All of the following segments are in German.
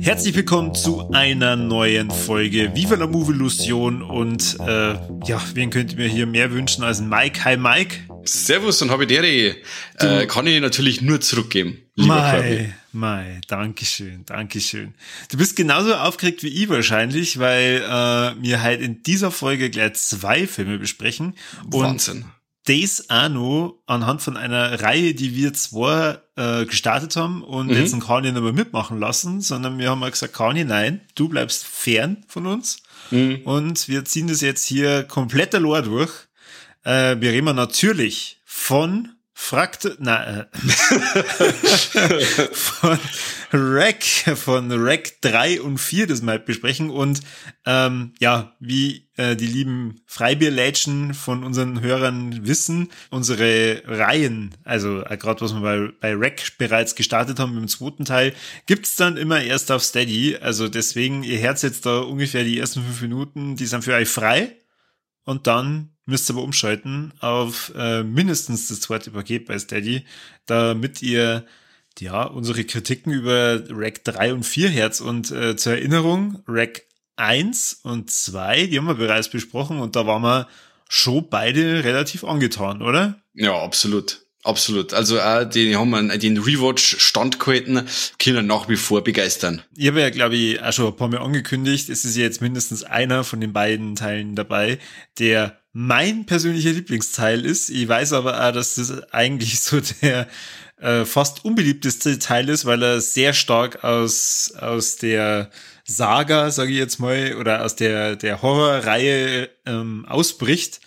Herzlich willkommen zu einer neuen Folge Viva la Movie Illusion und äh, ja, wen könnt ihr mir hier mehr wünschen als Mike? Hi Mike. Servus und Habidere. Äh, kann ich natürlich nur zurückgeben. Lieber Mai, Mai, Dankeschön, Dankeschön. Du bist genauso aufgeregt wie ich wahrscheinlich, weil äh, wir halt in dieser Folge gleich zwei Filme besprechen. Wahnsinn. Und das auch noch anhand von einer Reihe, die wir zwar äh, gestartet haben und mhm. jetzt einen Kanye nicht mehr mitmachen lassen, sondern wir haben mal gesagt, Kanye, nein, du bleibst fern von uns mhm. und wir ziehen das jetzt hier komplett allein durch. Äh, wir reden natürlich von Fragt, na, äh, von Rack, von Rack 3 und 4 das mal besprechen. Und ähm, ja, wie äh, die lieben Freibierlädchen von unseren Hörern wissen, unsere Reihen, also äh, gerade was wir bei, bei Rack bereits gestartet haben im zweiten Teil, gibt's dann immer erst auf Steady, also deswegen, ihr Herz jetzt da ungefähr die ersten fünf Minuten, die sind für euch frei. Und dann müsst ihr aber umschalten auf äh, mindestens das zweite Paket bei Steady, damit ihr ja unsere Kritiken über Rack 3 und 4 Herz und äh, zur Erinnerung, Rack 1 und 2, die haben wir bereits besprochen und da waren wir schon beide relativ angetan, oder? Ja, absolut. Absolut. Also auch die haben einen, den Rewatch standgehalten, können nach wie vor begeistern. Ich habe ja, glaube ich, auch schon ein paar Mal angekündigt, es ist ja jetzt mindestens einer von den beiden Teilen dabei, der mein persönlicher Lieblingsteil ist. Ich weiß aber auch, dass das eigentlich so der äh, fast unbeliebteste Teil ist, weil er sehr stark aus, aus der Saga, sage ich jetzt mal, oder aus der, der Horrorreihe ähm, ausbricht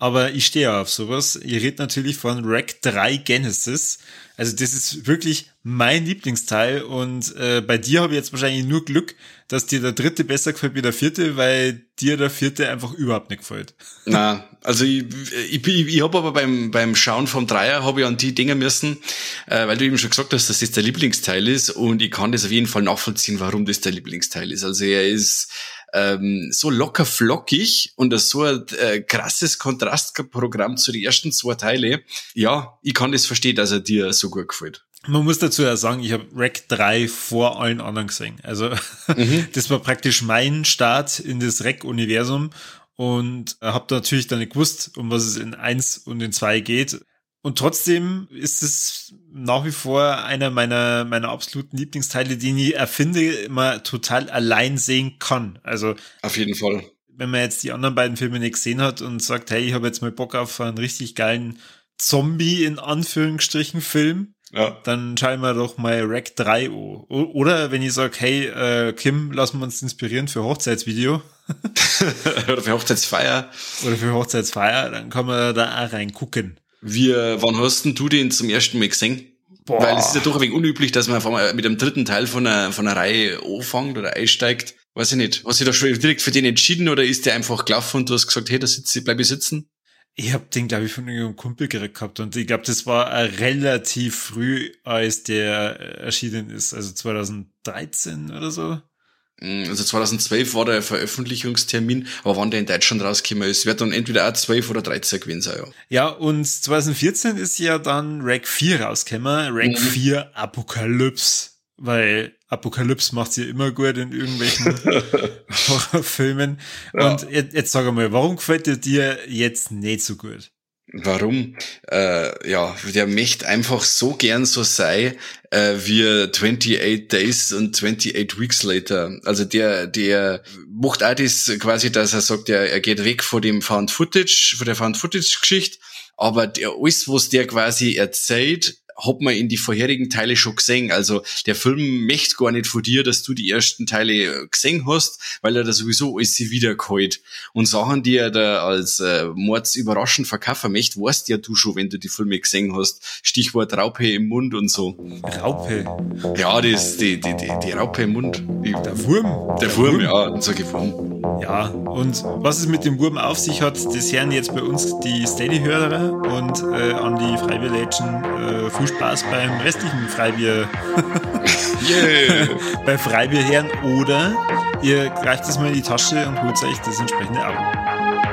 aber ich stehe auf sowas. Ihr redet natürlich von Rack 3 Genesis. Also das ist wirklich mein Lieblingsteil und äh, bei dir habe ich jetzt wahrscheinlich nur Glück, dass dir der dritte besser gefällt wie der vierte, weil dir der vierte einfach überhaupt nicht gefällt. Na, also ich, ich, ich, ich habe aber beim, beim Schauen vom Dreier habe ich an die Dinge müssen, äh, weil du eben schon gesagt hast, dass das der Lieblingsteil ist und ich kann das auf jeden Fall nachvollziehen, warum das der Lieblingsteil ist. Also er ist ähm, so locker flockig und so ein äh, krasses Kontrastprogramm zu den ersten zwei Teile. Ja, ich kann das verstehen, dass er dir so gut gefällt. Man muss dazu ja sagen, ich habe Rack 3 vor allen anderen gesehen. Also mhm. das war praktisch mein Start in das Rack-Universum und habe natürlich dann nicht gewusst, um was es in 1 und in 2 geht. Und trotzdem ist es nach wie vor einer meiner, meiner absoluten Lieblingsteile, den ich erfinde, immer total allein sehen kann. Also. Auf jeden Fall. Wenn man jetzt die anderen beiden Filme nicht gesehen hat und sagt, hey, ich habe jetzt mal Bock auf einen richtig geilen Zombie in Anführungsstrichen Film, ja. dann schauen wir doch mal Rack 3 an. Oder wenn ich sage, hey, äh, Kim, lassen wir uns inspirieren für Hochzeitsvideo. Oder für Hochzeitsfeier. Oder für Hochzeitsfeier, dann kann man da auch reingucken. Wie, wann hast denn du den zum ersten Mal gesehen? Boah. Weil es ist ja doch ein wenig unüblich, dass man mit dem dritten Teil von einer, von einer Reihe anfängt oder einsteigt. Weiß ich nicht. Hast du dich da schon direkt für den entschieden oder ist der einfach gelaufen und du hast gesagt, hey, da sitze, bleib ich sitzen? Ich habe den, glaube ich, von irgendeinem Kumpel gekriegt gehabt und ich glaube, das war relativ früh, als der erschienen ist, also 2013 oder so. Mm, also 2012 war der Veröffentlichungstermin, aber wann der in Deutschland rausgekommen ist, wird dann entweder auch 12 oder 13 gewesen sein, ja. Ja, und 2014 ist ja dann Rack 4 rausgekommen, Rack mhm. 4 Apokalypse, weil Apokalypse macht ja immer gut in irgendwelchen Horrorfilmen. Ja. Und jetzt, jetzt sag mal, warum gefällt dir dir jetzt nicht so gut? Warum? Äh, ja, der möchte einfach so gern so sein äh, wie 28 Days und 28 Weeks Later. Also der, der macht auch das quasi, dass er sagt, er, er geht weg von dem Found Footage, von der Found Footage Geschichte, aber der, alles, was der quasi erzählt, hat man in die vorherigen Teile schon gesehen. Also der Film möchte gar nicht von dir, dass du die ersten Teile gesehen hast, weil er da sowieso alles wiedergeholt. Und Sachen, die er da als äh, Mords überraschend verkaufen möchte, weißt ja du schon, wenn du die Filme gesehen hast. Stichwort Raupe im Mund und so. Raupe? Ja, das, die, die, die, die Raupe im Mund. Die, der Wurm? Der, der Wurm, Wurm, ja, so Wurm. Ja, und was es mit dem Wurm auf sich hat, das hören jetzt bei uns die Steady-Hörer und äh, an die Freibier-Legend äh, viel Spaß beim restlichen Freibier. yeah. bei Freibier hören oder ihr greift es mal in die Tasche und holt euch das entsprechende Abo.